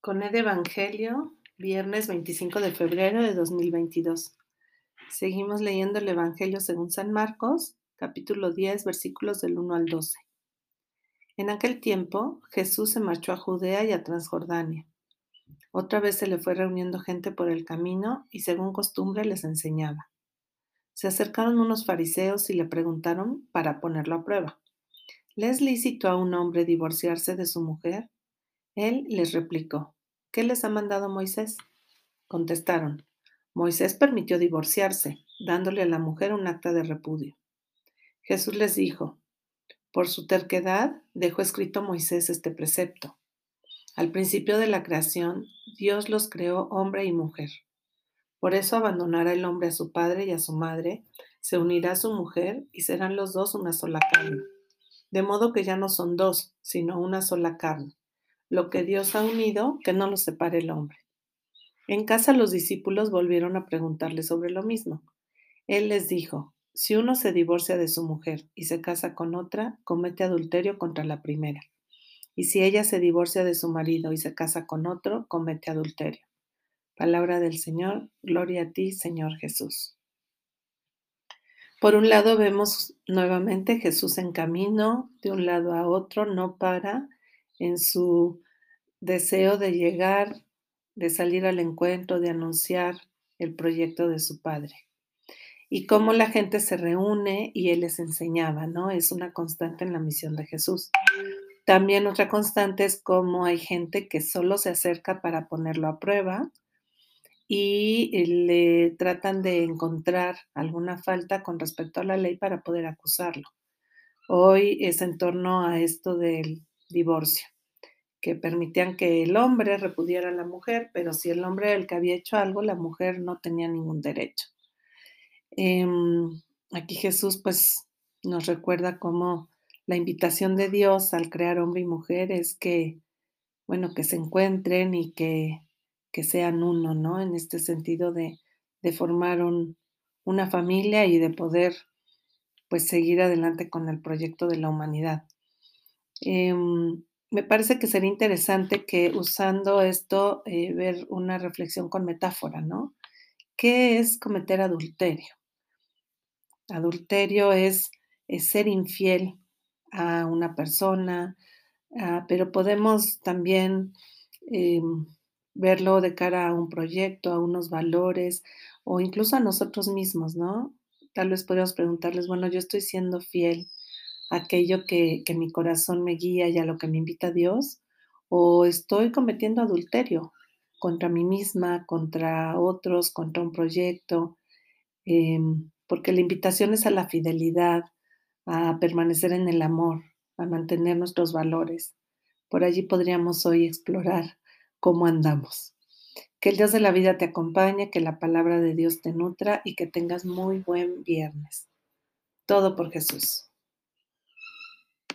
Con el Evangelio, viernes 25 de febrero de 2022. Seguimos leyendo el Evangelio según San Marcos, capítulo 10, versículos del 1 al 12. En aquel tiempo, Jesús se marchó a Judea y a Transjordania. Otra vez se le fue reuniendo gente por el camino y según costumbre les enseñaba. Se acercaron unos fariseos y le preguntaron para ponerlo a prueba. ¿Le es lícito a un hombre divorciarse de su mujer? Él les replicó, ¿qué les ha mandado Moisés? Contestaron, Moisés permitió divorciarse, dándole a la mujer un acta de repudio. Jesús les dijo, por su terquedad dejó escrito Moisés este precepto. Al principio de la creación, Dios los creó hombre y mujer. Por eso abandonará el hombre a su padre y a su madre, se unirá a su mujer y serán los dos una sola carne. De modo que ya no son dos, sino una sola carne. Lo que Dios ha unido, que no lo separe el hombre. En casa los discípulos volvieron a preguntarle sobre lo mismo. Él les dijo, si uno se divorcia de su mujer y se casa con otra, comete adulterio contra la primera. Y si ella se divorcia de su marido y se casa con otro, comete adulterio. Palabra del Señor, gloria a ti, Señor Jesús. Por un lado vemos nuevamente Jesús en camino de un lado a otro, no para, en su deseo de llegar, de salir al encuentro, de anunciar el proyecto de su padre. Y cómo la gente se reúne y él les enseñaba, ¿no? Es una constante en la misión de Jesús. También otra constante es cómo hay gente que solo se acerca para ponerlo a prueba y le tratan de encontrar alguna falta con respecto a la ley para poder acusarlo. Hoy es en torno a esto del divorcio, que permitían que el hombre repudiara a la mujer, pero si el hombre era el que había hecho algo, la mujer no tenía ningún derecho. Em, aquí Jesús pues nos recuerda cómo la invitación de Dios al crear hombre y mujer es que, bueno, que se encuentren y que, que sean uno, ¿no? En este sentido de, de formar un, una familia y de poder pues seguir adelante con el proyecto de la humanidad. Em, me parece que sería interesante que usando esto, eh, ver una reflexión con metáfora, ¿no? ¿Qué es cometer adulterio? Adulterio es, ser infiel a una persona, ah, pero podemos también em, verlo de cara a un proyecto, a unos valores o incluso a nosotros mismos, ¿no? Tal vez podríamos preguntarles, bueno, yo estoy siendo fiel aquello que, que mi corazón me guía y a lo que me invita Dios, o estoy cometiendo adulterio contra mí misma, contra otros, contra un proyecto, em, porque la invitación es a la fidelidad, a permanecer en el amor, a mantener nuestros valores. Por allí podríamos hoy explorar cómo andamos. Que el Dios de la vida te acompañe, que la palabra de Dios te nutra y que tengas muy buen viernes. Todo por Jesús.